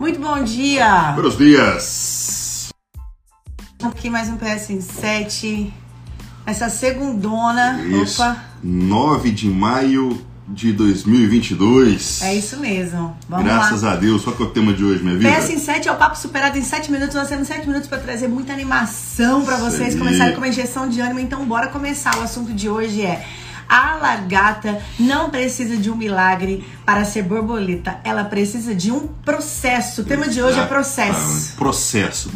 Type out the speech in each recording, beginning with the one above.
Muito bom dia! Buenos dias! Aqui mais um PS em 7. Essa segundona. Isso. Opa! 9 de maio de 2022. É isso mesmo. Vamos Graças lá. a Deus. Qual que é o tema de hoje, minha vida? PS em 7 é o papo superado em 7 minutos. Nós temos 7 minutos para trazer muita animação para vocês começarem com uma injeção de ânimo. Então, bora começar. O assunto de hoje é. A lagarta não precisa de um milagre para ser borboleta. Ela precisa de um processo. O tema de hoje é processo. Exatamente. Processo.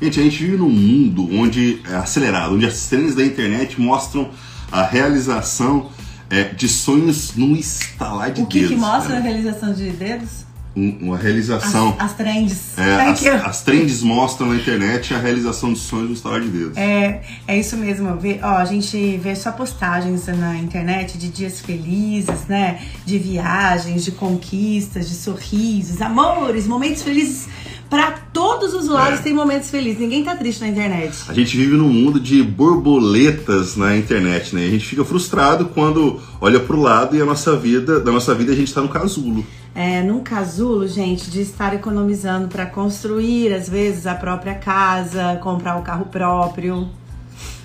Gente, a gente vive num mundo onde é acelerado, onde as trends da internet mostram a realização é, de sonhos num estalar de O que, que dedos, mostra a né? realização de dedos? Um- Uma realização. As, as trends. É, as, as trends mostram na internet a realização de sonhos no estalar de dedos. É, é isso mesmo. Vê, ó, a gente vê só postagens na internet de dias felizes, né? De viagens, de conquistas, de sorrisos, amores, momentos felizes. Pra todos os lados É. tem momentos felizes. Ninguém tá triste na internet. A gente vive num mundo de borboletas na internet, né? A gente fica frustrado quando olha pro lado e a nossa vida, da nossa vida a gente tá no casulo. É, num casulo, gente, de estar economizando pra construir, às vezes, a própria casa, comprar o carro próprio.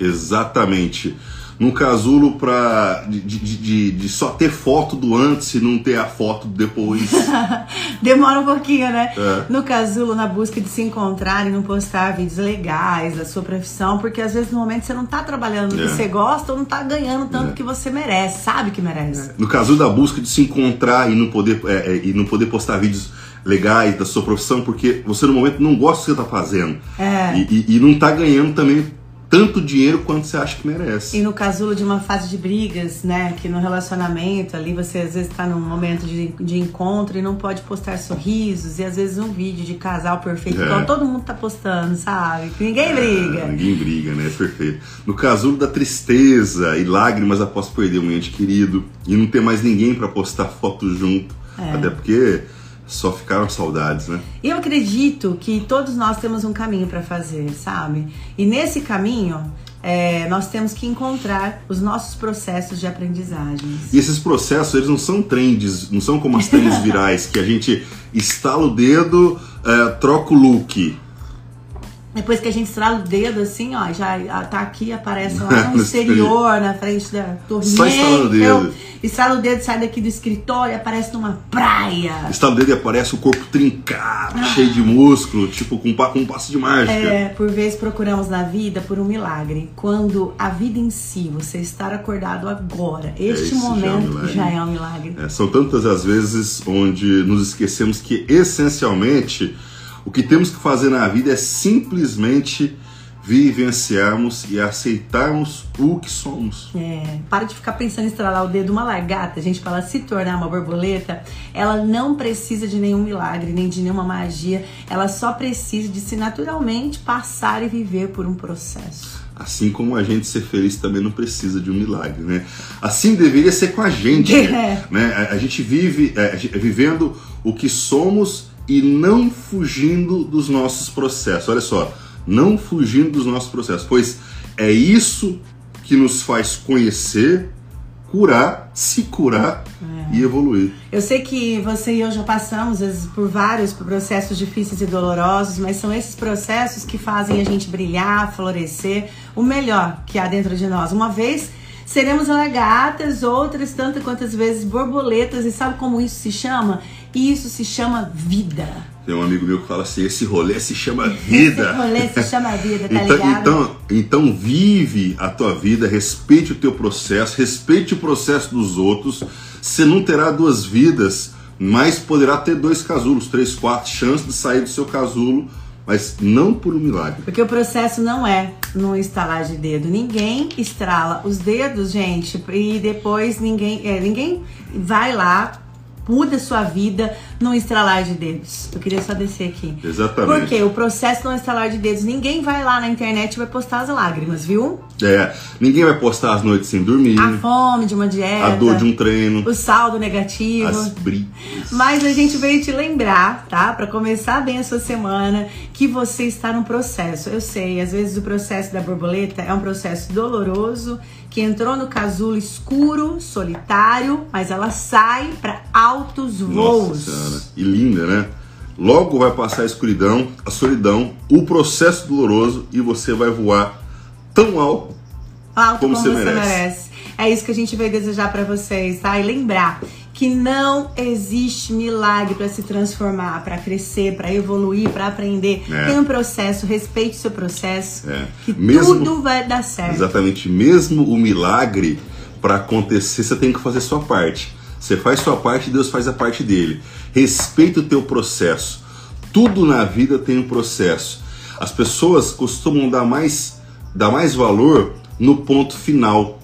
Exatamente. Num casulo pra, de, de, de- de só ter foto do antes e não ter a foto do depois. Demora um pouquinho, né? É. No casulo, na busca de se encontrar e não postar vídeos legais da sua profissão, porque às vezes no momento você não tá trabalhando no É. que você gosta ou não tá ganhando tanto que você merece, sabe que merece. No casulo da busca de se encontrar e não poder, é, é, e não poder postar vídeos legais da sua profissão, porque você no momento não gosta do que você tá fazendo. É. E, e- e não tá ganhando também tanto dinheiro quanto você acha que merece. E no casulo de uma fase de brigas, né? Que no relacionamento ali você às vezes tá num momento de, de encontro e não pode postar sorrisos e às vezes um vídeo de casal perfeito, É. igual todo mundo tá postando, sabe? Que ninguém briga. Ah, ninguém briga, né? Perfeito. No casulo da tristeza e lágrimas após perder um ente querido e não ter mais ninguém pra postar foto junto. É. Até porque só ficaram saudades, né? Eu acredito que todos nós temos um caminho para fazer, sabe? E nesse caminho, é, nós temos que encontrar os nossos processos de aprendizagens. E esses processos, eles não são trends, não são como as trends virais, que a gente estala o dedo, é, troca o look. Depois que a gente estrala o dedo, assim, ó, já ah, tá aqui, aparece lá no exterior, na frente da torre Só estrala o dedo. Estrala o dedo, sai daqui do escritório, aparece numa praia. Estala o dedo e aparece o corpo trincado, cheio de músculo, tipo com, com um passo de mágica. É, por vezes procuramos na vida por um milagre, quando a vida em si, você estar acordado agora, este esse já é um momento milagre. já é um milagre. É, são tantas as vezes onde nos esquecemos que, essencialmente, o que temos que fazer na vida é simplesmente vivenciarmos e aceitarmos o que somos. É, para de ficar pensando em estralar o dedo. Uma lagarta, gente, para ela se tornar uma borboleta, ela não precisa de nenhum milagre, nem de nenhuma magia. Ela só precisa de se naturalmente passar e viver por um processo. Assim como a gente ser feliz também não precisa de um milagre, né? Assim deveria ser com a gente, É. né? A, a gente vive é, vivendo o que somos e não fugindo dos nossos processos. Olha só, não fugindo dos nossos processos, pois é isso que nos faz conhecer, curar, se curar e evoluir. Eu sei que você e eu já passamos às vezes, por vários processos difíceis e dolorosos, mas são esses processos que fazem a gente brilhar, florescer, o melhor que há dentro de nós. Uma vez seremos lagartas, outras tantas quantas vezes borboletas, e sabe como isso se chama? Isso se chama vida. Tem um amigo meu que fala assim: esse rolê se chama vida. Esse rolê se chama vida, tá então, ligado? então, então vive a tua vida, respeite o teu processo, respeite o processo dos outros. Você não terá duas vidas, mas poderá ter dois casulos, três, quatro chances de sair do seu casulo, mas não por um milagre. Porque o processo não é num estalar de dedo. Ninguém estrala os dedos, gente, e depois ninguém, é, ninguém vai lá, muda sua vida num estralar de dedos. Eu queria só descer aqui. Exatamente. Porque o processo não estalar de dedos. Ninguém vai lá na internet e vai postar as lágrimas, viu? É, ninguém vai postar as noites sem dormir, A fome de uma dieta, a dor de um treino, o saldo negativo. as brigas. Mas a gente veio te lembrar, tá? Pra começar bem a sua semana, que você está num processo. Eu sei, às vezes o processo da borboleta é um processo doloroso, que entrou no casulo escuro, solitário, mas ela sai para altos Nossa E linda, né? logo vai passar a escuridão, a solidão, o processo doloroso e você vai voar tão alto, alto como, como, você, você merece. merece. É isso que a gente veio desejar para vocês, tá? E lembrar que não existe milagre para se transformar, para crescer, para evoluir, para aprender. É. Tem um processo, respeite seu processo, É. que Mesmo- tudo vai dar certo. Exatamente, mesmo o milagre para acontecer, você tem que fazer sua parte. Você faz sua parte, Deus faz a parte dele. Respeita o teu processo. Tudo na vida tem um processo. As pessoas costumam dar mais, dar mais valor no ponto final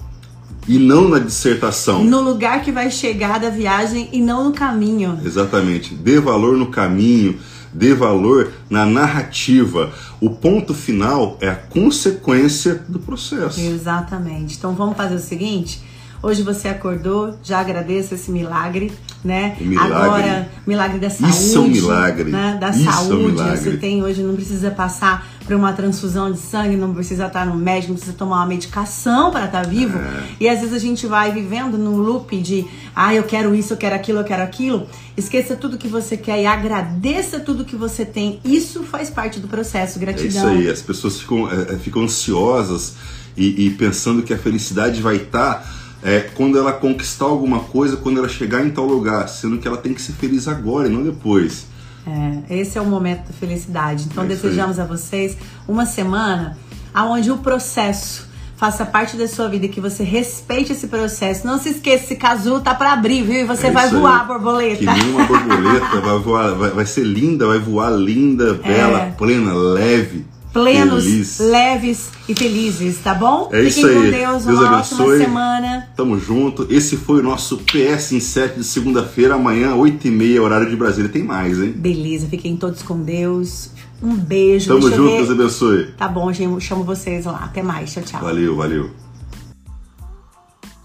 e não na dissertação. No lugar que vai chegar da viagem e não no caminho. Exatamente. Dê valor no caminho, dê valor na narrativa. O ponto final é a consequência do processo. Exatamente. Então vamos fazer o seguinte. Hoje você acordou, já agradeça esse milagre, né? Milagre. Agora, milagre da saúde. Isso é um milagre. Né? Da Isso é um saúde. milagre. Você tem hoje, não precisa passar por uma transfusão de sangue, não precisa estar no médico, não precisa tomar uma medicação para estar vivo. É. E às vezes a gente vai vivendo num loop de ah, eu quero isso, eu quero aquilo, eu quero aquilo. Esqueça tudo que você quer e agradeça tudo que você tem. Isso faz parte do processo. É Gratidão. isso aí, as pessoas ficam, é, é, ficam ansiosas e, e pensando que a felicidade vai estar é, quando ela conquistar alguma coisa, quando ela chegar em tal lugar, sendo que ela tem que ser feliz agora e não depois. É, esse é o momento da felicidade. Então É desejamos a vocês uma semana onde o processo faça parte da sua vida, que você respeite esse processo. Não se esqueça, esse casulo tá para abrir, viu? E você É vai aí. voar, Que borboleta. nem uma borboleta, vai, voar, vai, vai ser linda, vai voar linda, bela, plena, leve, É. Plenos, feliz. leves e felizes, tá bom? É isso Fiquem aí. com Deus, Deus uma ótima abençoe. semana. Tamo junto. Esse foi o nosso PS em 7 de segunda-feira, amanhã, 8h30, horário de Brasília. Tem mais, hein? Beleza, fiquem todos com Deus. Um beijo. Tamo Deixa junto. Deus abençoe. Tá bom, gente, eu chamo vocês lá. Até mais, tchau, tchau. Valeu, valeu.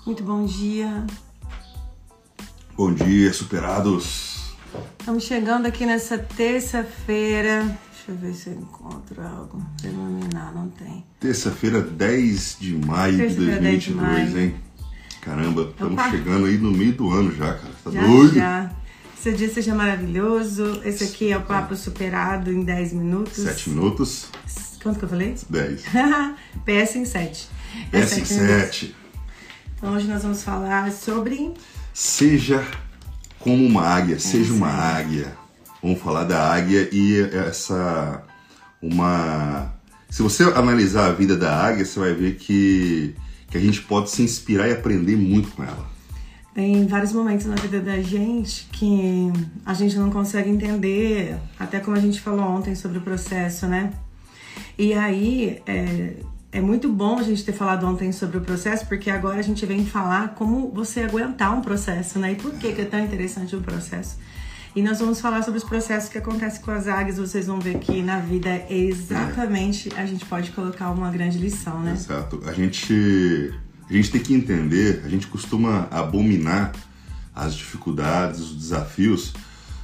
Muito bom dia. Bom dia, superados. Estamos chegando aqui nessa terça-feira. Deixa eu ver se eu encontro algo pra iluminar. Não tem. Terça-feira, 10 de maio de Terça-feira, 10 de 2022, maio. hein? Caramba, estamos Opa. chegando aí no meio do ano já, cara. Tá Já, doido? já. Esse dia seja maravilhoso. Esse aqui é o papo superado em 10 minutos. 7 minutos, Quanto que eu falei? 10. PS em 7. PS em 7. Então hoje nós vamos falar sobre. Seja como uma águia, seja uma águia. Vamos falar da águia e essa uma se você analisar a vida da águia, você vai ver que que a gente pode se inspirar e aprender muito com ela. Tem vários momentos na vida da gente que a gente não consegue entender, até como a gente falou ontem sobre o processo, né? E aí é, é muito bom a gente ter falado ontem sobre o processo, porque agora a gente vem falar como você aguentar um processo, né? E por que, que é tão interessante o processo. E nós vamos falar sobre os processos que acontecem com as águias. Vocês vão ver que na vida é exatamente a gente pode colocar uma grande lição, né? Exato. A gente, a gente tem que entender, a gente costuma abominar as dificuldades, os desafios,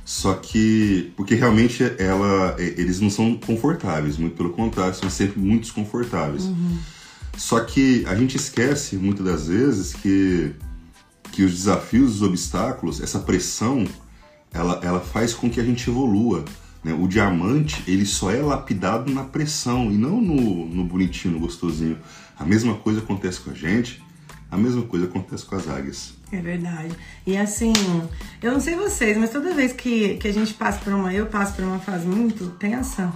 só que porque realmente ela, eles não são confortáveis, muito pelo contrário, são sempre muito desconfortáveis. Só que a gente esquece muitas das vezes que que os desafios, os obstáculos, essa pressão, ela, ela faz com que a gente evolua. Né? O diamante, ele só é lapidado na pressão e não no, no bonitinho, no gostosinho. A mesma coisa acontece com a gente, a mesma coisa acontece com as águias. É verdade. E assim, eu não sei vocês, mas toda vez que, que a gente passa por uma, eu passo por uma fase muito tensa,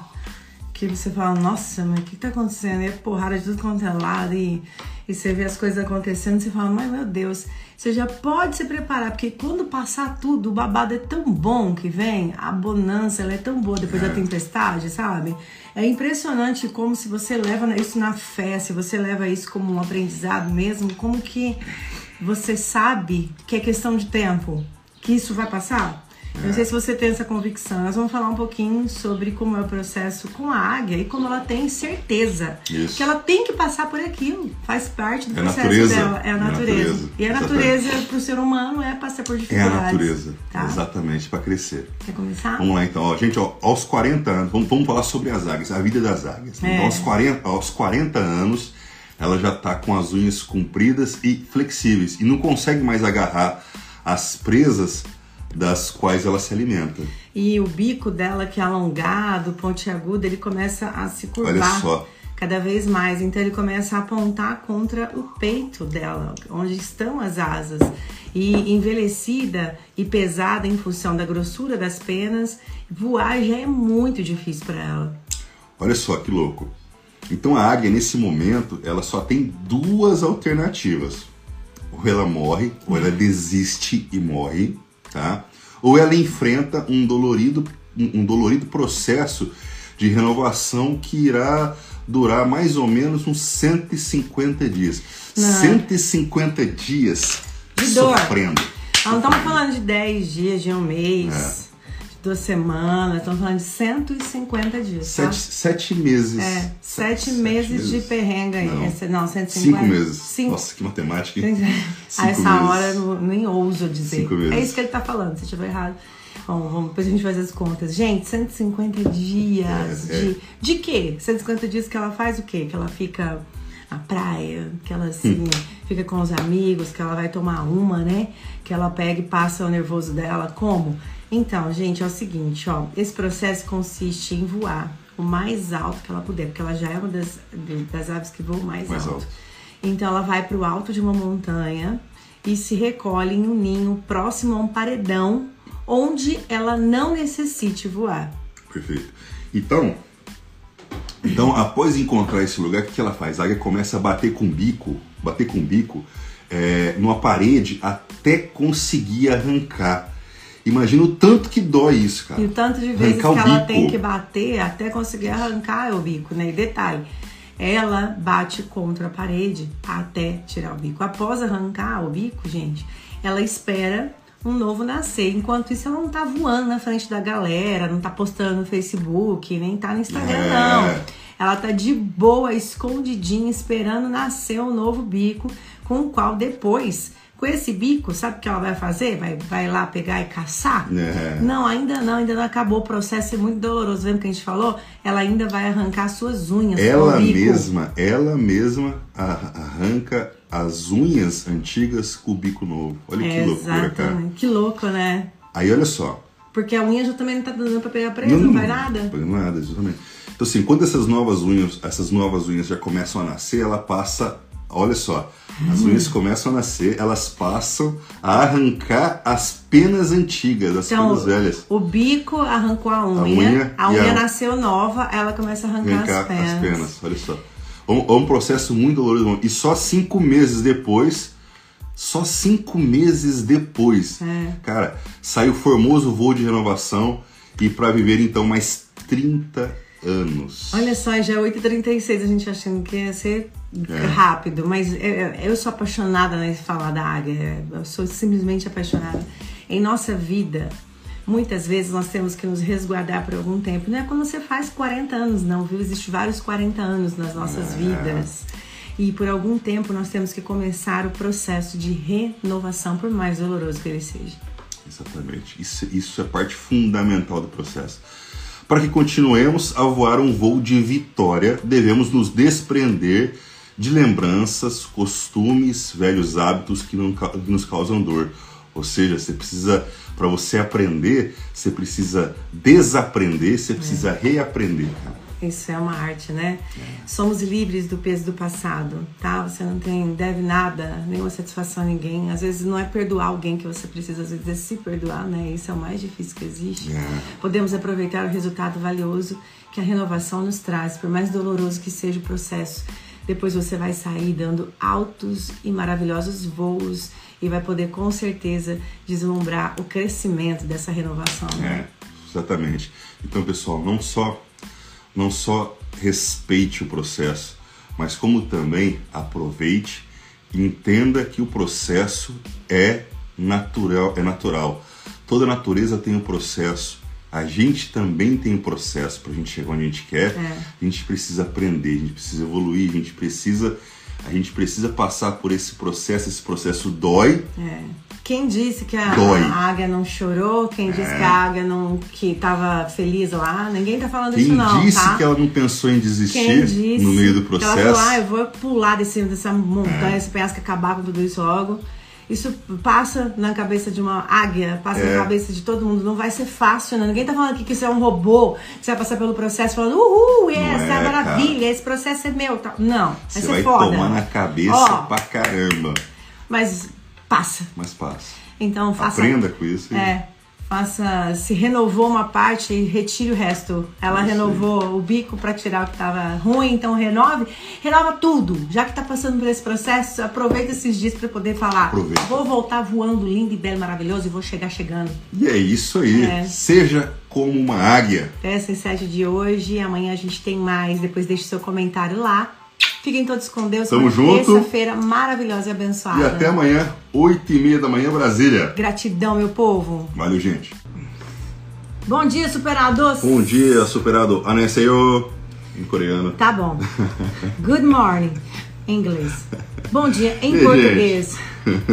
que você fala, nossa, mas o que tá acontecendo? E é porrada de tudo quanto é lado, e, e você vê as coisas acontecendo, você fala, mas meu Deus, você já pode se preparar, porque quando passar tudo, o babado é tão bom que vem, a bonança, ela é tão boa depois da tempestade, sabe? É impressionante como se você leva isso na fé, se você leva isso como um aprendizado mesmo, como que você sabe que é questão de tempo, que isso vai passar? Eu não sei se você tem essa convicção. Nós vamos falar um pouquinho sobre como é o processo com a águia e como ela tem certeza Isso. que ela tem que passar por aquilo. Faz parte do É processo natureza. dela. É a É a natureza. natureza. E a natureza para o ser humano é passar por É a dificuldades. natureza, Tá? exatamente, para crescer. Quer começar? Vamos lá então, ó, gente, ó, aos 40 anos, vamos, vamos falar sobre as águias, a vida das águias. É. Então, aos 40, aos 40 anos, ela já está com as unhas compridas e flexíveis e não consegue mais agarrar as presas das quais ela se alimenta. E o bico dela, que é alongado, pontiagudo, ele começa a se curvar. Olha só. Cada vez mais. Então ele começa a apontar contra o peito dela, onde estão as asas. E envelhecida e pesada em função da grossura das penas, voar já é muito difícil para ela. Olha só que louco. Então a águia, nesse momento, ela só tem duas alternativas. Ou ela morre, ou ela desiste e morre, tá? Ou ela enfrenta um dolorido, um dolorido processo de renovação que irá durar mais ou menos uns 150 dias. Não. 150 dias de sofrendo. Dor. Não estamos falando de 10 dias, de um mês. É duas semanas, estamos falando de 150 dias. Tá? Sete, sete meses. É, sete, sete meses, meses, de perrenga aí. Não, Esse, não 150. Cinco meses. Cinco. Nossa, que matemática. Hein? A essa meses. hora eu nem ouso dizer. Cinco meses. É isso que ele está falando, se estiver errado. Bom, vamos, depois a gente faz as contas. Gente, 150 dias é, de. É. De quê? 150 dias que ela faz o quê? Que ela fica na praia, que ela assim, hum. fica com os amigos, que ela vai tomar uma, né? Que ela pega e passa o nervoso dela. Como? Então, gente, é o seguinte, ó. Esse processo consiste em voar o mais alto que ela puder, porque ela já é uma das, das aves que voam mais, mais alto. alto. Então, ela vai para o alto de uma montanha e se recolhe em um ninho próximo a um paredão onde ela não necessite voar. Perfeito. Então, então após encontrar esse lugar, o que ela faz? A águia começa a bater com o bico, bater com o bico é, numa parede até conseguir arrancar. Imagina o tanto que dói isso, cara. E o tanto de vezes arrancar que ela tem que bater até conseguir arrancar o bico, né? E detalhe, ela bate contra a parede até tirar o bico. Após arrancar o bico, gente, ela espera um novo nascer. Enquanto isso, ela não tá voando na frente da galera, não tá postando no Facebook, nem tá no Instagram, é. não. Ela tá de boa, escondidinha, esperando nascer um novo bico, com o qual depois com esse bico, sabe o que ela vai fazer? Vai, vai lá pegar e caçar? É. Não, ainda não, ainda não acabou. O processo é muito doloroso. Lembra que a gente falou? Ela ainda vai arrancar suas unhas. Ela mesma, ela mesma arranca as unhas antigas com o bico novo. Olha que loucura, cara. Que louco, né? Aí olha só. Porque a unha já também não tá dando pra pegar presa, não, não vai nada? Não vai nada, exatamente. Então assim, quando essas novas unhas, essas novas unhas já começam a nascer, ela passa, olha só, as unhas começam a nascer, elas passam a arrancar as penas antigas, as então, penas velhas. O bico arrancou a unha, a unha, a unha a... nasceu nova, ela começa a arrancar, arrancar as penas. As penas, olha só. É um, é um processo muito doloroso. E só cinco meses depois, só cinco meses depois, é. cara, sai o formoso voo de renovação e para viver então mais 30 anos. Olha só, já é 8h36, a gente achando que ia ser é. rápido, mas eu, eu sou apaixonada em falar da águia, eu sou simplesmente apaixonada. Em nossa vida, muitas vezes nós temos que nos resguardar por algum tempo. Não é quando você faz 40 anos, não, viu? Existem vários 40 anos nas nossas é. vidas. E por algum tempo nós temos que começar o processo de renovação, por mais doloroso que ele seja. Exatamente. Isso, isso é parte fundamental do processo. Para que continuemos a voar um voo de vitória, devemos nos desprender de lembranças, costumes, velhos hábitos que, não, que nos causam dor. Ou seja, você precisa, para você aprender, você precisa desaprender, você precisa é. reaprender. Isso é uma arte, né? É. Somos livres do peso do passado, tá? Você não tem, deve nada, nenhuma satisfação a ninguém. Às vezes não é perdoar alguém que você precisa, às vezes é se perdoar, né? Isso é o mais difícil que existe. É. Podemos aproveitar o resultado valioso que a renovação nos traz, por mais doloroso que seja o processo. Depois você vai sair dando altos e maravilhosos voos e vai poder com certeza deslumbrar o crescimento dessa renovação. Né? É, exatamente. Então, pessoal, não só não só respeite o processo, mas como também aproveite e entenda que o processo é natural, é natural. Toda natureza tem um processo. A gente também tem um processo para a gente chegar onde a gente quer. É. A gente precisa aprender, a gente precisa evoluir, a gente precisa a gente precisa passar por esse processo. Esse processo dói. É. Quem disse que a, a, águia não chorou? Quem disse é. que a águia não que estava feliz lá? Ninguém tá falando Quem isso não, disse tá? que ela não pensou em desistir no meio do processo? ela falou, ah, eu vou pular desse, dessa montanha, é. esse penhasco acabar com tudo isso logo. Isso passa na cabeça de uma águia, passa É. na cabeça de todo mundo. Não vai ser fácil, né? Ninguém tá falando aqui que isso é um robô, que você vai passar pelo processo falando, uhul, essa é, é, maravilha, esse processo é meu. Não, vai Você ser vai foda. tomar na cabeça Ó. pra caramba. Mas passa. Mas passa. Então faça. Aprenda com isso. e- É. Faça. Se renovou uma parte, retire o resto. Ela aí. renovou o bico pra tirar o que tava ruim, então renove. Renova tudo. Já que tá passando por esse processo, aproveita esses dias pra poder falar. Aproveita. Vou voltar voando lindo e belo, maravilhoso e vou chegar chegando. E é isso aí. É. Seja como uma águia. Essa é a sete de hoje. Amanhã a gente tem mais. Depois deixe seu comentário lá. Fiquem todos com Deus. Tamo junto. Terça-feira maravilhosa e abençoada. E até amanhã, 8 e meia da manhã, Brasília. Gratidão, meu povo. Valeu, gente. Bom dia, superados. Bom dia, superado. Aneseyo. Em coreano. Tá bom. Good morning, em inglês. Bom dia em E português.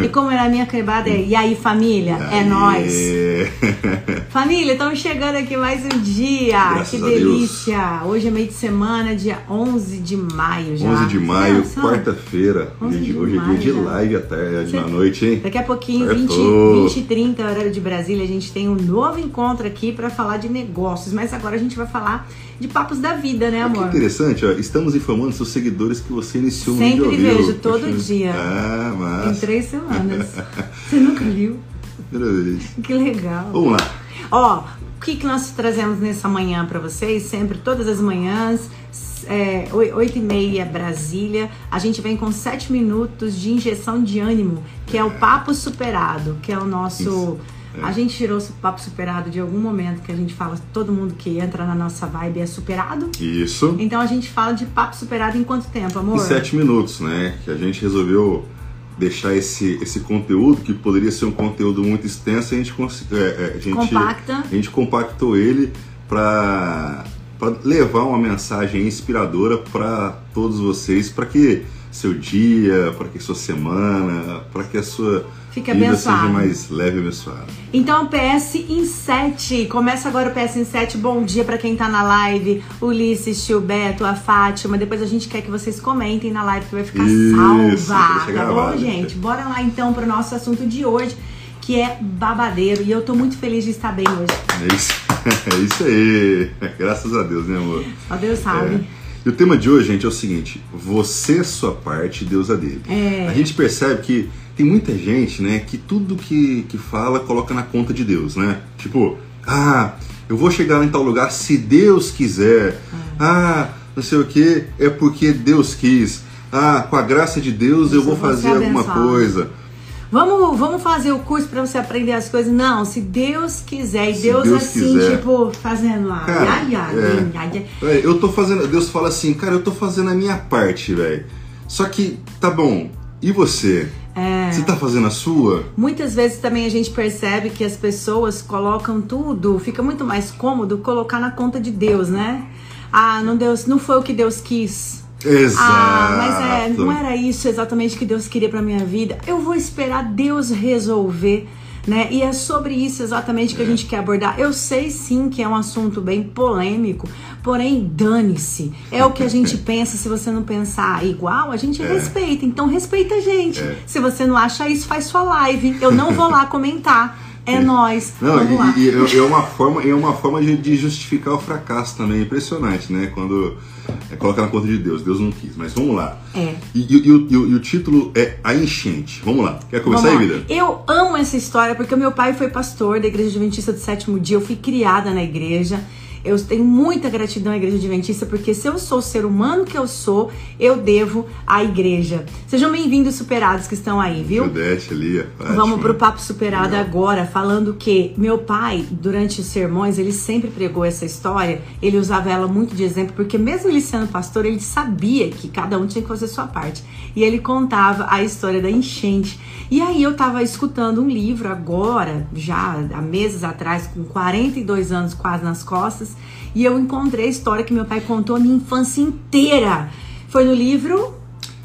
E como é na minha quebrada é E aí, família? É Aê. nóis. Família, estamos chegando aqui mais um dia. Graças que a delícia. Hoje é meio de semana, dia 11 de maio já. 11 de maio, quarta-feira. 11 Dia de- de Hoje é maio dia de live à tarde, Cê- na noite, hein? Daqui a pouquinho, Certo. 20, 20 e 30, horário de Brasília, a gente tem um novo encontro aqui para falar de negócios. Mas agora a gente vai falar de papos da vida, né, que amor? interessante, ó. Estamos informando seus seguidores que você iniciou Sempre um vídeo vejo, todo dia. Ah, Em massa. três semanas. Você nunca viu? Primeira vez. Que legal. Vamos lá. Ó, o que, que nós trazemos nessa manhã para vocês? Sempre, todas as manhãs, é, oi- oito e meia Brasília. A gente vem com sete minutos de injeção de ânimo, que é o Papo Superado, que é o nosso... Isso, é. A gente tirou o Papo Superado de algum momento que a gente fala, todo mundo que entra na nossa vibe é superado. Isso. Então a gente fala de Papo Superado em quanto tempo, amor? Em sete minutos, né? Que a gente resolveu deixar esse, esse conteúdo, que poderia ser um conteúdo muito extenso, a gente, é, é, a gente, Compacta. a gente compactou ele para levar uma mensagem inspiradora para todos vocês, para que seu dia, para que sua semana, para que a sua Fique vida abençoado. seja mais leve e abençoada. Então, PS em 7. Começa agora o PS em 7. Bom dia pra quem tá na live. Ulisses, tio Beto, a Fátima. Depois a gente quer que vocês comentem na live que vai ficar Isso, salva. Tá bom, gente? Bora lá então pro nosso assunto de hoje, que é babadeiro. E eu tô muito feliz de estar bem hoje. É isso, é isso aí. Graças a Deus, né, amor? Só Deus sabe. É. E o tema de hoje, gente, é o seguinte: você é sua parte, Deus a dele. É. A gente percebe que tem muita gente, né, que tudo que, que fala coloca na conta de Deus, né? Tipo, ah, eu vou chegar em tal lugar se Deus quiser. Ah, não sei o que, é porque Deus quis. Ah, com a graça de Deus eu Isso, vou fazer é alguma coisa. Vamos, vamos fazer o curso pra você aprender as coisas? Não, se Deus quiser. E Deus, Deus assim, quiser. tipo, fazendo lá. Cara, ai, ai, é. ai, ai, Eu tô fazendo. Deus fala assim, cara, eu tô fazendo a minha parte, velho. Só que, tá bom, e você? É. Você tá fazendo a sua? Muitas vezes também a gente percebe que as pessoas colocam tudo, fica muito mais cômodo colocar na conta de Deus, né? Ah, não, Deus, não foi o que Deus quis. Exato. Ah, mas é, não era isso exatamente que Deus queria pra minha vida. Eu vou esperar Deus resolver, né? E é sobre isso exatamente que a gente quer abordar. Eu sei sim que é um assunto bem polêmico, porém, dane-se. É o que a gente pensa. Se você não pensar igual, a gente respeita. Então, respeita a gente. É. Se você não acha isso, faz sua live. Eu não vou lá comentar. É nós. Não, Vamos lá. e, e é- é uma forma, é uma forma de, de justificar o fracasso também. Impressionante, né? Quando é, coloca na conta de Deus. Deus não quis. Mas vamos lá. É. E, e- e o- e o, e título é A Enchente. Vamos lá. Quer começar aí, vida? Eu amo essa história porque o meu pai foi pastor da Igreja Adventista do Sétimo Dia. Eu fui criada na igreja. Eu tenho muita gratidão à Igreja Adventista porque se eu sou o ser humano que eu sou, eu devo à igreja. Sejam bem-vindos, superados que estão aí, viu? Judete ali. a Fátima. Vamos pro papo superado Legal. agora, falando que meu pai, durante os sermões, ele sempre pregou essa história. Ele usava ela muito de exemplo, porque mesmo ele sendo pastor, ele sabia que cada um tinha que fazer sua parte. E ele contava a história da enchente. E aí eu tava escutando um livro agora, já há meses atrás, com 42 anos quase nas costas, e eu encontrei a história que meu pai contou a minha infância inteira. Foi no livro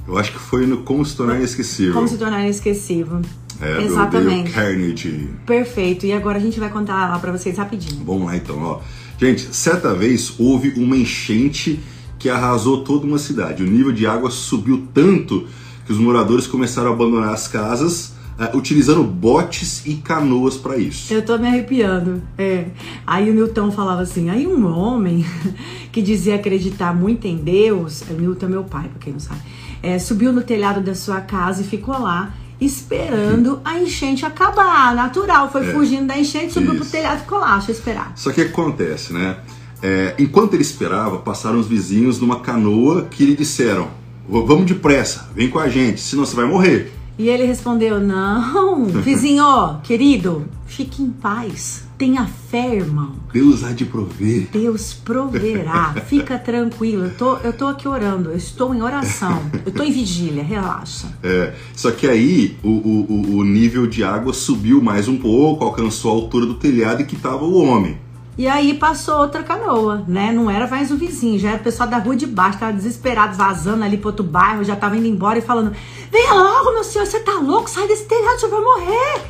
Eu acho que foi no Como se tornar inesquecível. Como se tornar inesquecível. É, Exatamente. Carnegie. Perfeito. E agora a gente vai contar lá pra vocês rapidinho. Vamos lá então, ó. Gente, certa vez houve uma enchente que arrasou toda uma cidade. O nível de água subiu tanto que os moradores começaram a abandonar as casas, uh, utilizando botes e canoas para isso. Eu tô me arrepiando. É. Aí o Newton falava assim: aí um homem que dizia acreditar muito em Deus, o Newton é meu pai, pra quem não sabe, é, subiu no telhado da sua casa e ficou lá esperando a enchente acabar. Natural, foi é, fugindo da enchente, subiu isso. pro telhado e ficou lá, deixa eu esperar. Só que acontece, né? É, enquanto ele esperava, passaram os vizinhos numa canoa que lhe disseram: Vamos depressa, vem com a gente, senão você vai morrer. E ele respondeu: Não, vizinho, querido, fique em paz. Tenha fé, irmão. Deus há de prover. Deus proverá. Fica tranquilo. Eu tô, eu tô aqui orando. Eu estou em oração. Eu tô em vigília. Relaxa. É, só que aí o, o, o nível de água subiu mais um pouco, alcançou a altura do telhado e que estava o homem. E aí passou outra canoa, né? Não era mais o vizinho, já era o pessoal da rua de baixo, tava desesperado, vazando ali pro outro bairro, já tava indo embora e falando: Venha logo, meu senhor, você tá louco? Sai desse telhado, você vai morrer.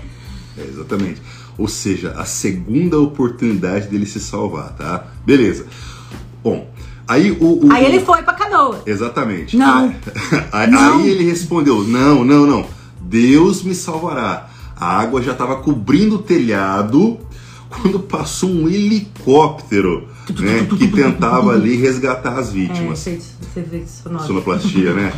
É, exatamente. Ou seja, a segunda oportunidade dele se salvar, tá? Beleza. Bom, aí o. o aí ele foi pra canoa. Exatamente. Não. Aí, não. aí ele respondeu: Não, não, não. Deus me salvará. A água já estava cobrindo o telhado quando passou um helicóptero né, que tentava ali resgatar as vítimas. É, Sonoplastia, né?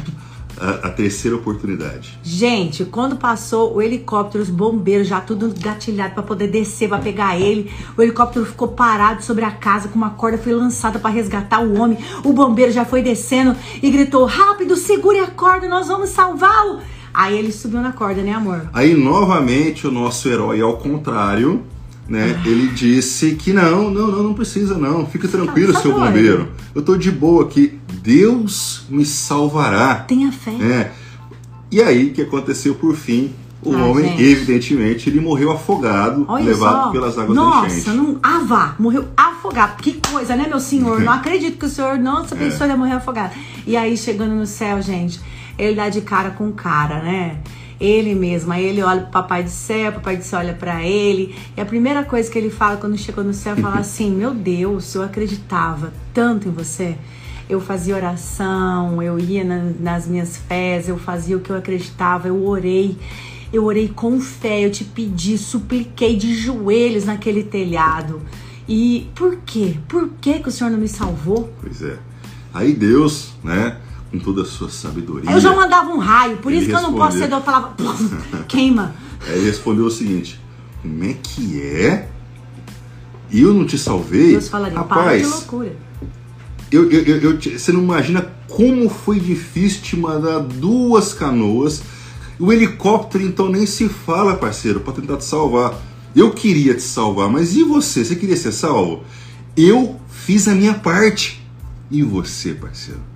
A, a, terceira oportunidade. Gente, quando passou o helicóptero, os bombeiros já tudo gatilhado para poder descer, para pegar ele. O helicóptero ficou parado sobre a casa com uma corda foi lançada para resgatar o homem. O bombeiro já foi descendo e gritou: "Rápido, segure a corda, nós vamos salvá-lo". Aí ele subiu na corda, né, amor? Aí novamente o nosso herói ao contrário, né? Ele disse que não, não, não, não precisa não. Fica tranquilo, seu bombeiro. Eu tô de boa aqui. Deus me salvará. Tenha fé. É. E aí, o que aconteceu por fim? O ah, homem, gente. evidentemente, ele morreu afogado, Olha levado só. pelas águas Nossa, da enchente. Não... Ah, vá, morreu afogado. Que coisa, né, meu senhor? Não acredito que o senhor, nossa, pensou é. ia morrer afogado. E aí, chegando no céu, gente, ele dá de cara com cara, né? Ele mesmo. Aí ele olha pro papai do céu, o papai do céu olha para ele. E a primeira coisa que ele fala quando chegou no céu, fala assim: "Meu Deus, eu acreditava tanto em você. Eu fazia oração, eu ia na, nas minhas fés, eu fazia o que eu acreditava, eu orei. Eu orei com fé, eu te pedi, supliquei de joelhos naquele telhado. E por quê? Por que, que o Senhor não me salvou? Pois é. Aí Deus, né, com toda a sua sabedoria. Eu já mandava um raio, por isso que eu não posso ser, eu falava, queima. Aí ele respondeu o seguinte: Como é que é? Eu não te salvei? Deus falaria, Rapaz, para de loucura. Eu, eu, eu, eu, você não imagina como foi difícil te mandar duas canoas. O helicóptero, então, nem se fala, parceiro, para tentar te salvar. Eu queria te salvar, mas e você? Você queria ser salvo? Eu fiz a minha parte. E você, parceiro?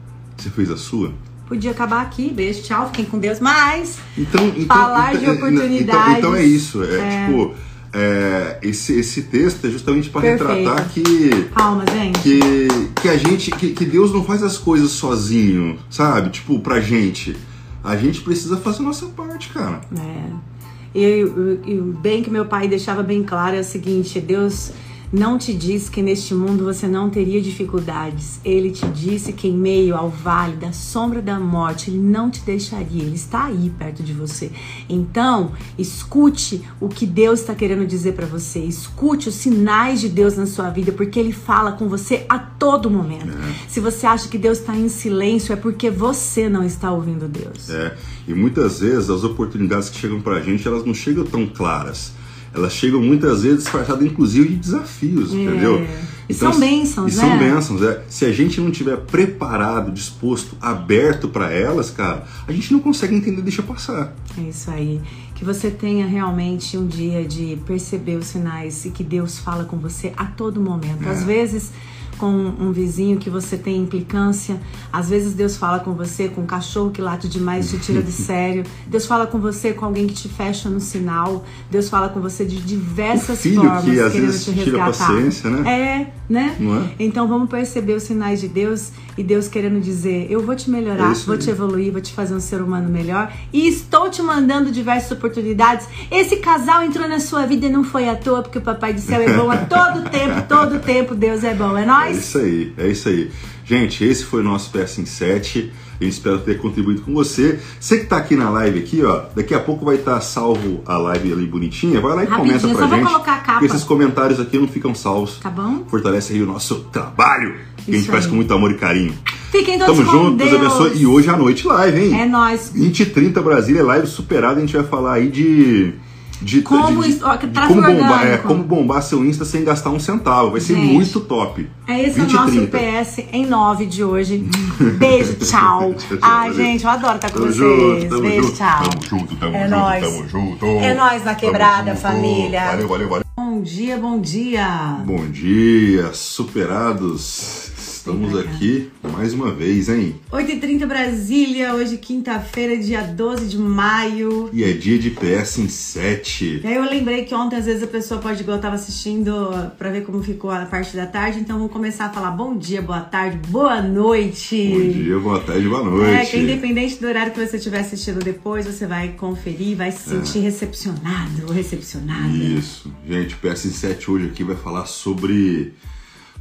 Você fez a sua? Podia acabar aqui, beijo, tchau, fiquem com Deus. Mas então, então falar então, de oportunidades. Então, então, é isso. É, é... tipo. É, esse, esse texto é justamente para retratar que. Calma, gente. Que, que a gente. Que, que Deus não faz as coisas sozinho, sabe? Tipo, pra gente. A gente precisa fazer a nossa parte, cara. É. E o bem que meu pai deixava bem claro é o seguinte: Deus não te disse que neste mundo você não teria dificuldades. Ele te disse que em meio ao vale da sombra da morte, ele não te deixaria. Ele está aí perto de você. Então, escute o que Deus está querendo dizer para você. Escute os sinais de Deus na sua vida, porque ele fala com você a todo momento. É. Se você acha que Deus está em silêncio, é porque você não está ouvindo Deus. É. E muitas vezes as oportunidades que chegam para a gente, elas não chegam tão claras elas chegam muitas vezes disfarçadas, inclusive, de desafios, é. entendeu? Então, e são bênçãos, e né? são bênçãos, é. Se a gente não tiver preparado, disposto, aberto para elas, cara, a gente não consegue entender, deixa passar. É isso aí. Que você tenha realmente um dia de perceber os sinais e que Deus fala com você a todo momento. É. Às vezes com um vizinho que você tem implicância. Às vezes Deus fala com você com um cachorro que late demais te tira de sério. Deus fala com você com alguém que te fecha no sinal. Deus fala com você de diversas filho formas que, às querendo vezes, te resgatar. Tira paciência, né? É, né? É? Então vamos perceber os sinais de Deus e Deus querendo dizer: eu vou te melhorar, é vou te evoluir, vou te fazer um ser humano melhor e estou te mandando diversas oportunidades. Esse casal entrou na sua vida e não foi à toa, porque o Papai do Céu é bom a todo tempo, todo tempo Deus é bom. É nós? É isso aí, é isso aí. Gente, esse foi o nosso Peça em 7. A gente espera ter contribuído com você. Você que está aqui na live aqui, ó, daqui a pouco vai estar tá salvo a live ali bonitinha. Vai lá e Rapidinho, comenta pra só gente. Vou colocar a capa. Porque esses comentários aqui não ficam salvos. Tá bom? Fortalece aí o nosso trabalho, que a gente Isso faz aí. com muito amor e carinho. Fiquem todos Tamo junto, Deus Deus. abençoe. E hoje à noite live, hein? É nóis. 20 e 30 Brasília, live superada. A gente vai falar aí de. De, Como de, ó, de tráfego como, bombar, é, como bombar seu Insta sem gastar um centavo. Vai ser Gente, muito top. É esse 20 o nosso 30. PS em 9 de hoje. Beijo, tchau. Ai, gente, eu adoro estar com Tamo vocês. junto, tamo Beijo, junto. tchau. Tamo junto, tamo É junto, nóis. tamo junto. É nóis na Tamo quebrada, junto. família. Valeu, valeu, valeu. Bom dia, bom dia. Bom dia, superados. Estamos aqui mais uma vez, hein? 8h30 Brasília, hoje quinta-feira, dia 12 de maio. E é dia de PS em 7. E aí eu lembrei que ontem às vezes a pessoa pode igual eu tava assistindo pra ver como ficou a parte da tarde, então vamos começar a falar bom dia, boa tarde, boa noite. Bom dia, boa tarde, boa noite. É, que independente do horário que você estiver assistindo depois, você vai conferir, vai se sentir recepcionado ou recepcionada. Isso. Gente, o PS7 hoje aqui vai falar sobre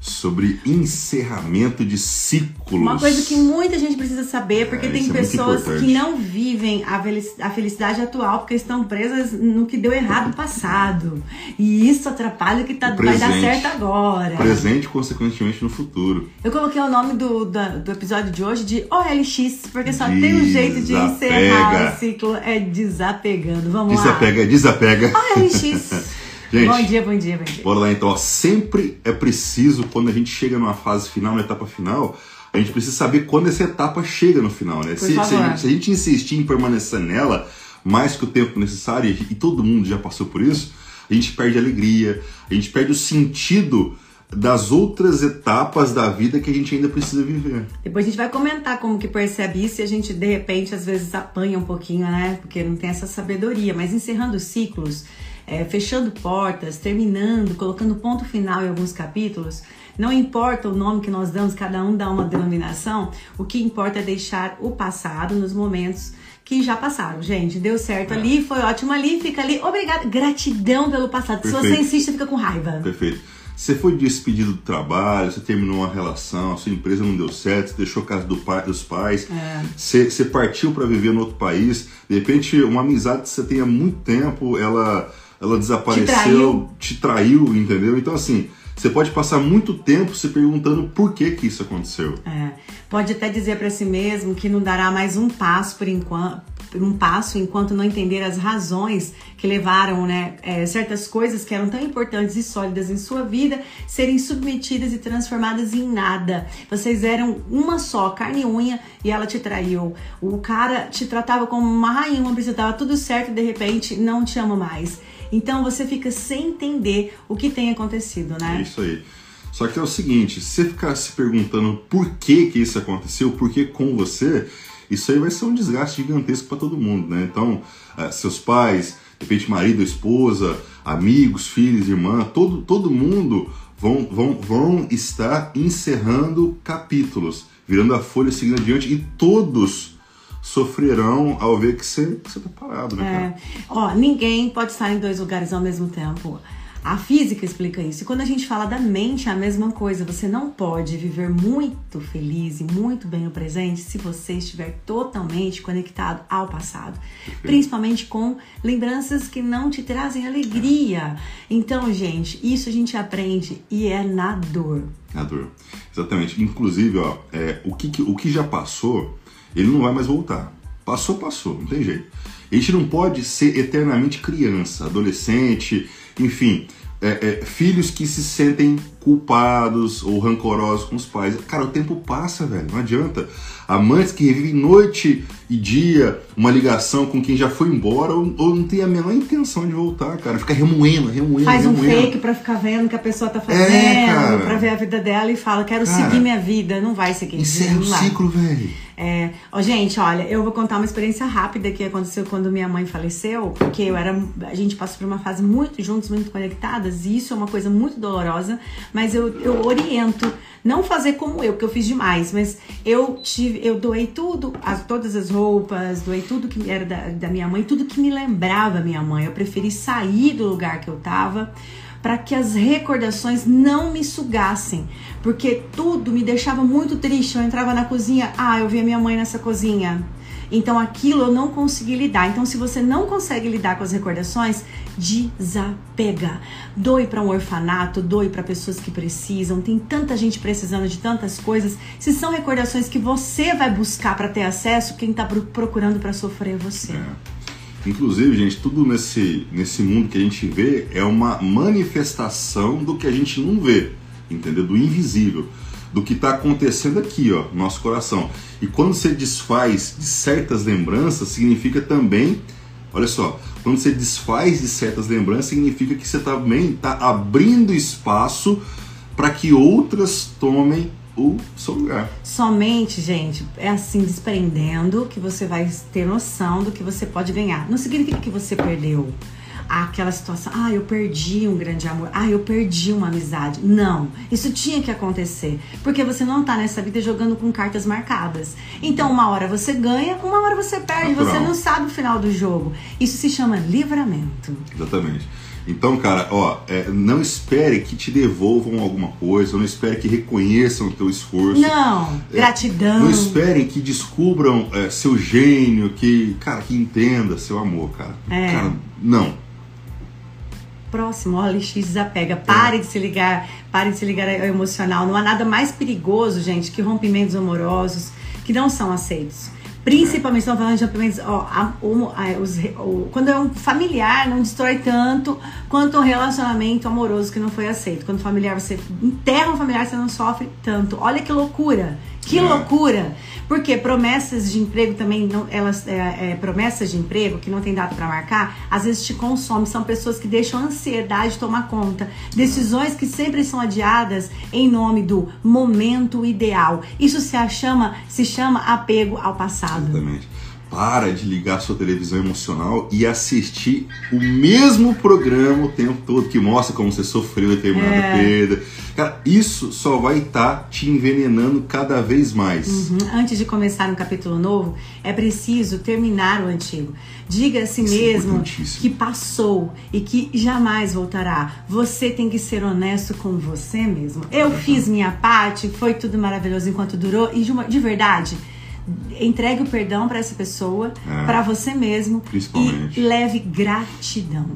sobre encerramento de ciclos. Uma coisa que muita gente precisa saber, porque É, tem isso é muito pessoas importante. que não vivem a felici- a felicidade atual porque estão presas no que deu errado no passado. E isso atrapalha o que tá, O vai dar presente. certo agora. presente consequentemente no futuro. Eu coloquei o nome do, da- do episódio de hoje de OLX, porque só tem um jeito de encerrar Desapega. o ciclo, é desapegando. Vamos lá. Desapega, desapega. OLX. Gente, bom dia, bom dia, bom dia. Bora lá então, ó. sempre é preciso, quando a gente chega numa fase final, na etapa final, a gente precisa saber quando essa etapa chega no final, né? Se, se, favor. se a gente insistir em permanecer nela mais que o tempo necessário, e e todo mundo já passou por isso, a gente perde a alegria, a gente perde o sentido das outras etapas da vida que a gente ainda precisa viver. Depois a gente vai comentar como que percebe isso e a gente, de repente, às vezes apanha um pouquinho, né? Porque não tem essa sabedoria. Mas encerrando ciclos, é, fechando portas, terminando, colocando ponto final em alguns capítulos, não importa o nome que nós damos, cada um dá uma denominação, o que importa é deixar o passado nos momentos que já passaram. Gente, deu certo ali, foi ótimo ali, fica ali. Obrigada. Gratidão pelo passado. Se você Perfeito. insiste, fica com raiva. Perfeito. Você foi despedido do trabalho, você terminou uma relação, a sua empresa não deu certo, você deixou a casa do pai, dos pais, É. você, você partiu para viver no outro país, de repente uma amizade que você tem há muito tempo, ela, ela desapareceu, traiu. te traiu, entendeu? Então assim, você pode passar muito tempo se perguntando por que que isso aconteceu. É, pode até dizer para si mesmo que não dará mais um passo por enquanto, um passo enquanto não entender as razões que levaram, né, é, certas coisas que eram tão importantes e sólidas em sua vida serem submetidas e transformadas em nada. Vocês eram uma só, carne e unha, e ela te traiu. O cara te tratava como uma rainha, tava tudo certo e de repente não te ama mais. Então você fica sem entender o que tem acontecido, É né? isso aí. Só que é o seguinte, se você ficar se perguntando por que que isso aconteceu, por que com você, isso aí vai ser um desgaste gigantesco para todo mundo, né? Então, eh, seus pais, de repente marido, esposa, amigos, filhos, irmã, todo, todo mundo vão, vão, vão estar encerrando capítulos, virando a folha seguindo adiante e todos sofrerão ao ver que você, que você tá parado, né, cara? É. Ó, ninguém pode estar em dois lugares ao mesmo tempo. A física explica isso. E quando a gente fala da mente, é a mesma coisa. Você não pode viver muito feliz e muito bem no presente se você estiver totalmente conectado ao passado. Principalmente com lembranças que não te trazem alegria. Então, gente, isso a gente aprende e é na dor. A dor. Exatamente. Inclusive, ó, é, o, que- o que já passou, ele não vai mais voltar. Passou, passou, não tem jeito. A gente não pode ser eternamente criança, adolescente, enfim, é, é, filhos que se sentem culpados ou rancorosos com os pais. Cara, o tempo passa, velho, não adianta. Amantes que revivem noite e dia uma ligação com quem já foi embora ou, ou não tem a menor intenção de voltar, cara. Fica remoendo, remoendo, Faz um remoendo. fake pra ficar vendo o que a pessoa tá fazendo, É, cara. pra ver a vida dela e fala, quero Cara, seguir minha vida. Não vai seguir. Encerra o vai. ciclo, velho. É, ó, gente, olha, eu vou contar uma experiência rápida que aconteceu quando minha mãe faleceu, porque eu era, a gente passou por uma fase muito juntos, muito conectadas, e isso é uma coisa muito dolorosa, mas eu, eu oriento não fazer como eu, porque eu fiz demais, mas eu tive, eu doei tudo, as, todas as roupas, doei tudo que era da, da minha mãe, tudo que me lembrava minha mãe. Eu preferi sair do lugar que eu tava para que as recordações não me sugassem, porque tudo me deixava muito triste. Eu entrava na cozinha, ah, eu via minha mãe nessa cozinha. Então aquilo eu não consegui lidar. Então se você não consegue lidar com as recordações, desapega. Doe para um orfanato, doe para pessoas que precisam. Tem tanta gente precisando de tantas coisas. Se são recordações que você vai buscar para ter acesso, quem está procurando para sofrer é você. É. Inclusive, gente, tudo nesse, nesse mundo que a gente vê é uma manifestação do que a gente não vê, entendeu? Do invisível, do que está acontecendo aqui, ó, no nosso coração. E quando você desfaz de certas lembranças, significa também, olha só, quando você desfaz de certas lembranças, significa que você também está abrindo espaço para que outras tomem o seu lugar. Somente, gente, é assim, desprendendo que você vai ter noção do que você pode ganhar. Não significa que você perdeu aquela situação, ah, eu perdi um grande amor, ah, eu perdi uma amizade. Não, isso tinha que acontecer, porque você não tá nessa vida jogando com cartas marcadas. Então, uma hora você ganha, uma hora você perde, Natural. você não sabe o final do jogo. Isso se chama livramento. Exatamente. Então, cara, ó, é, não espere que te devolvam alguma coisa, não espere que reconheçam o teu esforço. Não, é, gratidão. Não esperem que descubram é, seu gênio, que, cara, que entenda seu amor, cara. É. Cara, não. Próximo, ó, LX desapega. Pare de se ligar, pare de se ligar ao emocional. Não há nada mais perigoso, gente, que rompimentos amorosos que não são aceitos. Principalmente, estamos falando de rompimentos. Ó, a, o, a, os, o, quando é um familiar, não destrói tanto quanto um relacionamento amoroso que não foi aceito. Quando familiar, você enterra um familiar, você não sofre tanto. Olha que loucura! Que é. loucura! Porque promessas de emprego também, não, elas, é, é, promessas de emprego que não tem data para marcar, às vezes te consomem. São pessoas que deixam a ansiedade tomar conta. Decisões que sempre são adiadas em nome do momento ideal. Isso se chama, se chama apego ao passado. Exatamente para de ligar sua televisão emocional e assistir o mesmo programa o tempo todo que mostra como você sofreu determinada é. perda. Cara, isso só vai estar tá te envenenando cada vez mais. Uhum. Antes de começar um capítulo novo, é preciso terminar o antigo. Diga a si isso é mesmo é que passou e que jamais voltará. Você tem que ser honesto com você mesmo. Eu uhum. fiz minha parte, foi tudo maravilhoso enquanto durou e de, uma, de verdade entregue o perdão para essa pessoa, é, para você mesmo e leve gratidão.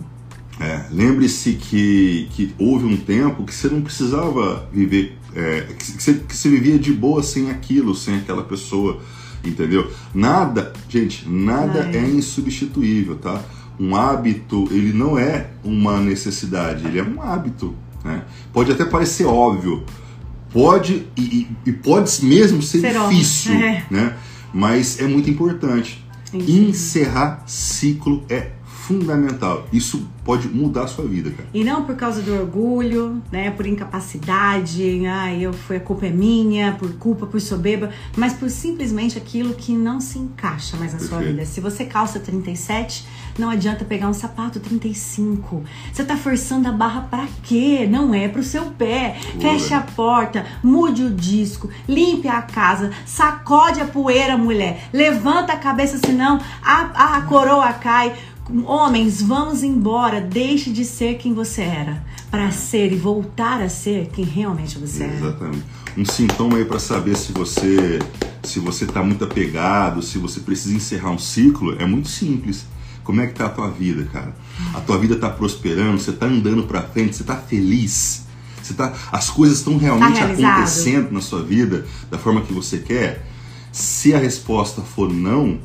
É, Lembre-se que, que houve um tempo que você não precisava viver, é, que, você, que você vivia de boa sem aquilo, sem aquela pessoa, entendeu? Nada, gente, nada é insubstituível, tá? Um hábito, ele não é uma necessidade, ele é um hábito, né? Pode até parecer óbvio, pode e, e pode mesmo ser, ser difícil, é. né? Mas é muito importante. Encerrar ciclo é fundamental. Isso pode mudar a sua vida, cara. E não por causa do orgulho, né? Por incapacidade, ah, eu foi a culpa é minha, por culpa, por soberba, mas por simplesmente aquilo que não se encaixa mais na Perfeito. sua vida. Se você calça 37, não adianta pegar um sapato 35. Você tá forçando a barra para quê? Não é pro seu pé. Boa. Feche a porta, mude o disco, limpe a casa, sacode a poeira, mulher. Levanta a cabeça, senão a, a coroa cai. Homens, vamos embora. Deixe de ser quem você era para ser e voltar a ser quem realmente você é. Exatamente. Um sintoma aí para saber se você se você está muito apegado, se você precisa encerrar um ciclo, é muito simples. Como é que tá a tua vida, cara? A tua vida tá prosperando, você tá andando para frente, você tá feliz. Você tá, as coisas estão realmente tá acontecendo na sua vida da forma que você quer. Se a resposta for não,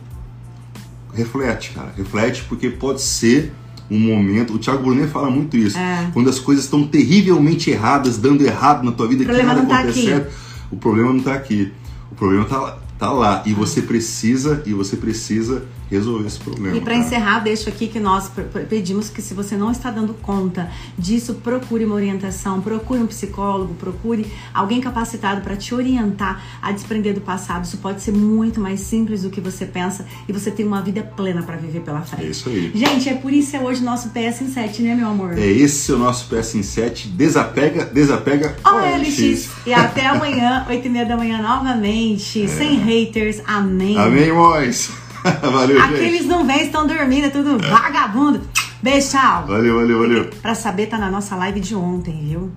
reflete, cara. Reflete porque pode ser um momento. O Thiago Brunet fala muito isso. É. Quando as coisas estão terrivelmente erradas, dando errado na tua vida, que nada tá acontece certo, o problema não está aqui. O problema está tá lá e você precisa e você precisa resolver esse problema. E para encerrar, deixo aqui que nós pedimos que se você não está dando conta disso, procure uma orientação, procure um psicólogo, procure alguém capacitado para te orientar a desprender do passado. Isso pode ser muito mais simples do que você pensa e você tem uma vida plena para viver pela frente. É isso aí. Gente, é por isso é hoje nosso PS em 7, né, meu amor? É esse o nosso PS em 7. Desapega, desapega OLX. E até amanhã, 8 e meia da manhã novamente, é. sem haters. Amém. Amém, boys. Valeu, Aqueles gente. não vêm, estão dormindo, é tudo vagabundo. Beijo, tchau. Valeu, valeu, valeu. Pra saber, tá na nossa live de ontem, viu?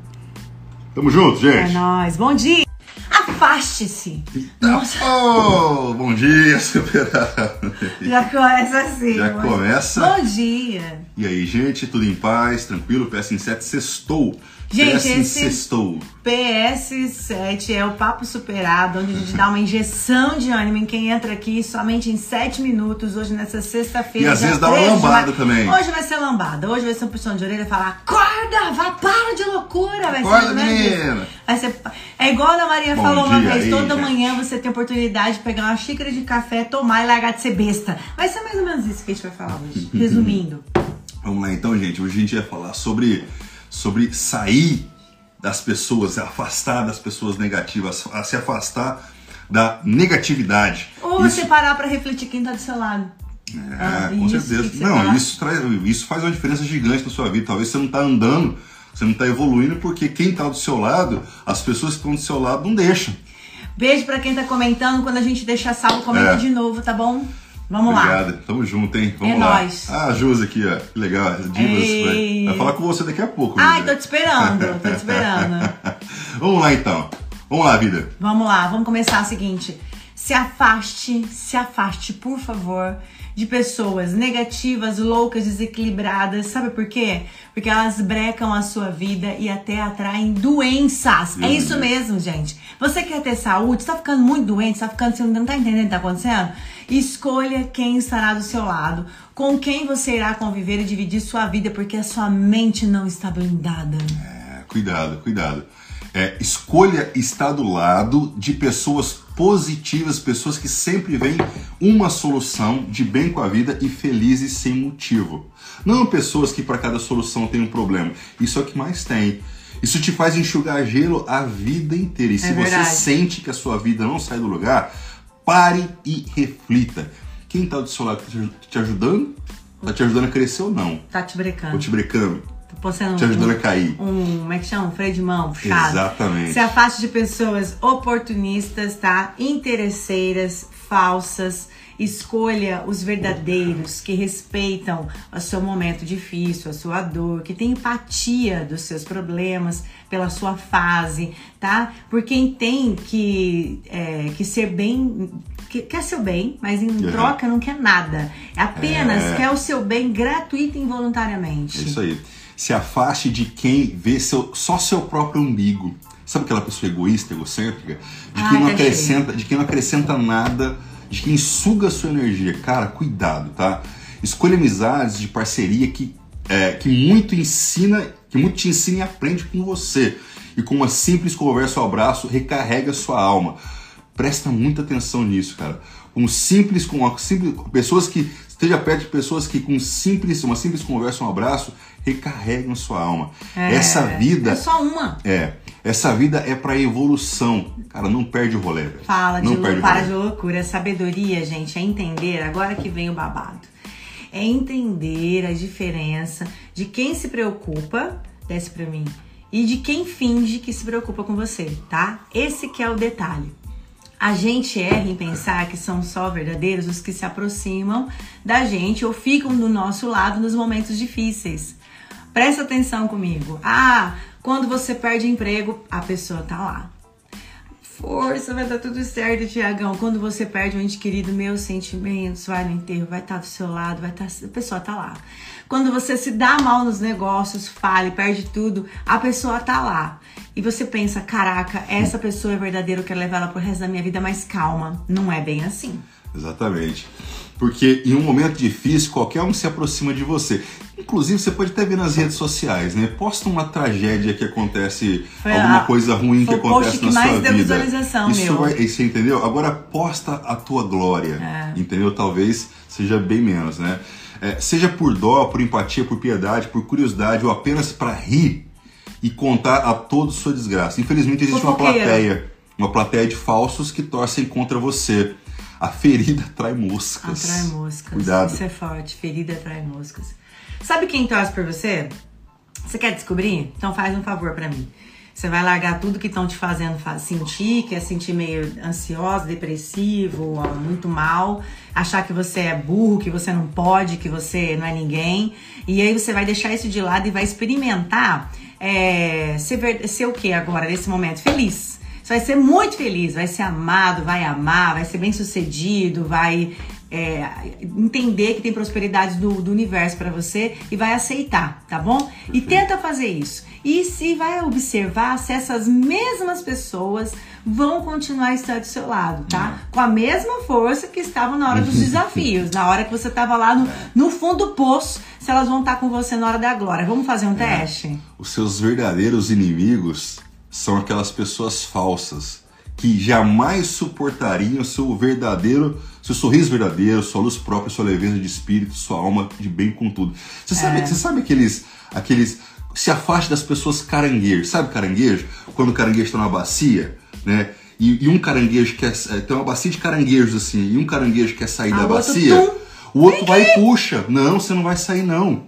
Tamo junto, É gente. nóis. Bom dia. Afaste-se. Nossa, Oh, bom dia, superado. já começa assim. Já começa. Bom dia. E aí, gente, tudo em paz, tranquilo? PS7 sextou. Gente, PS7 esse- sextou. PS7 é o papo superado, onde a gente dá uma injeção de ânimo em quem entra aqui somente em 7 minutos, hoje nessa sexta-feira. E às vezes dá uma 13 de lambada também. Hoje vai ser lambada, hoje vai ser um puxão de orelha e falar: acorda, vá, para de loucura. Vai Acorda, ser menina. Vai ser... É igual a Maria Bom falou uma vez: aí, toda gente. manhã você tem a oportunidade de pegar uma xícara de café, tomar e largar de ser besta. Vai ser mais ou menos isso que a gente vai falar hoje. Resumindo. Vamos lá então, gente. Hoje a gente vai falar sobre, sobre sair das pessoas, afastar das pessoas negativas, a se afastar da negatividade. Ou Isso- você parar pra refletir quem tá do seu lado. É, Ah, com isso certeza. Não, isso, traz, isso faz uma diferença gigante na sua vida. Talvez você não está andando, você não está evoluindo, porque quem está do seu lado, as pessoas que estão do seu lado não deixam. Beijo pra quem tá comentando. Quando a gente deixar salvo, comenta É. de novo, tá bom? Vamos lá. Obrigado, tamo junto, hein? Vamos É lá. nóis. Ah, a Jus aqui, ó. Que legal. Divas vai, Ei. vai falar com você daqui a pouco. Ai, tô te esperando, tô te esperando. Vamos lá então. Vamos lá, vida. Vamos lá, vamos começar o seguinte. Se afaste, se afaste, por favor, de pessoas negativas, loucas, desequilibradas. Sabe por quê? Porque elas brecam a sua vida e até atraem doenças. É Meu isso Deus. mesmo, gente. Você quer ter saúde, você tá ficando muito doente, você tá ficando, você não tá entendendo o que tá acontecendo? Escolha quem estará do seu lado, com quem você irá conviver e dividir sua vida, porque a sua mente não está blindada. É, cuidado, cuidado. É, escolha estar do lado de pessoas positivas, pessoas que sempre veem uma solução de bem com a vida e felizes sem motivo. Não pessoas que para cada solução tem um problema. Isso é o que mais tem. Isso te faz enxugar gelo a vida inteira. E se você É sente que a sua vida não sai do lugar, pare e reflita. Quem está do seu lado tá te- ajudando? Tá te ajudando a crescer ou não? Tá te brecando. Ou te brecando? Tô postando Te ajudando a cair? um, como é que chama? Um freio de mão, puxado. Exatamente. Se afaste de pessoas oportunistas, tá? Interesseiras, falsas. Escolha os verdadeiros que respeitam o seu momento difícil, a sua dor, que tem empatia dos seus problemas, pela sua fase, tá? Por quem tem que, é, que ser bem, que quer seu bem, mas em Uhum. troca não quer nada. Apenas É. quer o seu bem gratuito e involuntariamente. É isso aí. Se afaste de quem vê seu, só seu próprio umbigo. Sabe aquela pessoa egoísta, egocêntrica? De Ai, quem, não tá acrescenta, de quem não acrescenta nada, de quem suga a sua energia. Cara, cuidado, tá? Escolha amizades de parceria que, é, que muito ensina, que muito te ensina e aprende com você. E com uma simples conversa ou abraço, recarrega sua alma. Presta muita atenção nisso, cara. Um simples, com uma simples, pessoas que esteja perto de pessoas que com simples, uma simples conversa, um abraço, recarregam sua alma. É, Essa vida É só uma. é, essa vida é para evolução. Cara, não perde o rolê. velho. Fala de não lou- perde para de loucura. Sabedoria, gente, é entender. Agora que vem o babado. É entender a diferença de quem se preocupa, desce pra mim, e de quem finge que se preocupa com você, tá? Esse que é o detalhe. A gente erra em pensar que são só verdadeiros os que se aproximam da gente ou ficam do nosso lado nos momentos difíceis. Presta atenção comigo. Ah, quando você perde emprego, a pessoa tá lá. Força, vai dar tudo certo, Tiagão. Quando você perde um ente querido, meus sentimentos, vai no enterro, vai estar do seu lado, vai estar, a pessoa tá lá. Quando você se dá mal nos negócios, fale, perde tudo, a pessoa tá lá. E você pensa, caraca, essa pessoa é verdadeira, eu quero levar ela pro resto da minha vida, mas calma, não é bem assim. Exatamente. Porque em um momento difícil, qualquer um se aproxima de você. Inclusive, você pode até ver nas redes sociais, né? Posta uma tragédia que acontece, Foi alguma a- coisa ruim que acontece que na mais sua deu vida. visualização, Isso meu. vai, você entendeu? Agora posta a tua glória, É. entendeu? Talvez seja bem menos, né? É, seja por dó, por empatia, por piedade, por curiosidade ou apenas para rir e contar a todos sua desgraça. Infelizmente existe uma plateia, uma plateia de falsos que torcem contra você. A ferida atrai moscas. Atrai moscas. Cuidado. Isso é forte. Ferida atrai moscas. Sabe quem torce por você? Você quer descobrir? Então faz um favor pra mim. Você vai largar tudo que estão te fazendo sentir, que é sentir meio ansiosa, depressivo, muito mal, achar que você é burro, que você não pode, que você não é ninguém. E aí você vai deixar isso de lado e vai experimentar é, ser, ser o que agora, nesse momento? Feliz. Você vai ser muito feliz, vai ser amado, vai amar, vai ser bem sucedido, vai é, entender que tem prosperidade do, do universo para você e vai aceitar, tá bom? E tenta fazer isso. E se vai observar se essas mesmas pessoas vão continuar a estar do seu lado, tá? Com a mesma força que estavam na hora dos desafios, na hora que você estava lá no, no fundo do poço, se elas vão estar com você na hora da glória. Vamos fazer um é. teste? Os seus verdadeiros inimigos são aquelas pessoas falsas que jamais suportariam seu verdadeiro, seu sorriso verdadeiro, sua luz própria, sua leveza de espírito, sua alma de bem com tudo. Você sabe, é. você sabe aqueles, aqueles se afaste das pessoas caranguejos. Sabe caranguejo? Quando o caranguejo está numa bacia, né? E, e, um caranguejo quer. É, tem uma bacia de caranguejos assim, e um caranguejo quer sair ah, da bacia, o outro vai e puxa. Não, você não vai sair, não.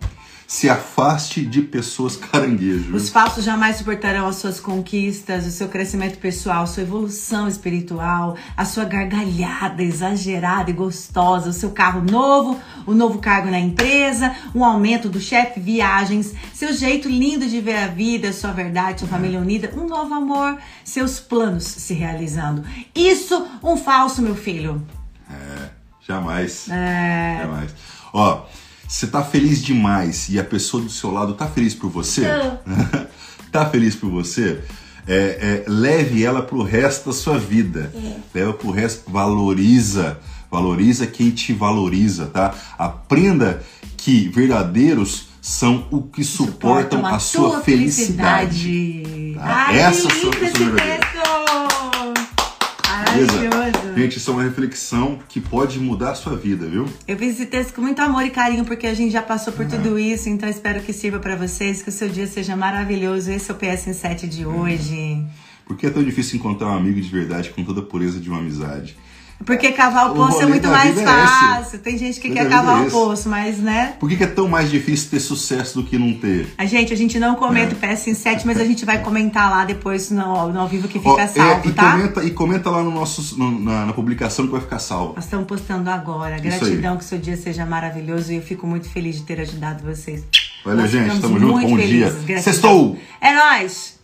Se afaste de pessoas caranguejo. Os falsos jamais suportarão as suas conquistas, o seu crescimento pessoal, sua evolução espiritual, a sua gargalhada exagerada e gostosa, o seu carro novo, o novo cargo na empresa, um aumento do chefe, viagens, seu jeito lindo de ver a vida, sua verdade, sua família unida, um novo amor, seus planos se realizando. Isso, um falso, meu filho. É, jamais. É. Jamais. Ó. Você tá feliz demais e a pessoa do seu lado tá feliz por você? tá feliz por você? É, é, leve ela pro resto da sua vida. É. Leva pro resto, valoriza, valoriza quem te valoriza, tá? Aprenda que verdadeiros são o que suportam, suportam a, a, sua felicidade. felicidade. Tá? Ai, Essa pessoas verdadeiras. Maravilhoso. Gente, isso é uma reflexão que pode mudar a sua vida, viu? Eu fiz esse texto com muito amor e carinho, porque a gente já passou por uhum. tudo isso, então espero que sirva para vocês, que o seu dia seja maravilhoso. Esse é o PS 7 de uhum. hoje. Por que é tão difícil encontrar um amigo de verdade com toda a pureza de uma amizade? Porque cavar o poço o é muito mais é fácil. Tem gente que quer cavar é o poço, mas né? Por que, é tão mais difícil ter sucesso do que não ter? A gente, a gente não comenta é. o PS 7, mas a gente vai comentar lá depois no, no ao vivo que fica salvo, é, e tá? Comenta, e comenta lá no nosso, no, na, na, publicação que vai ficar salvo. Nós estamos postando agora. Gratidão, que seu dia seja maravilhoso e eu fico muito feliz de ter ajudado vocês. Valeu, Nós gente. Tamo junto. Bom felizes. dia. Gratidão. Sextou! É nóis!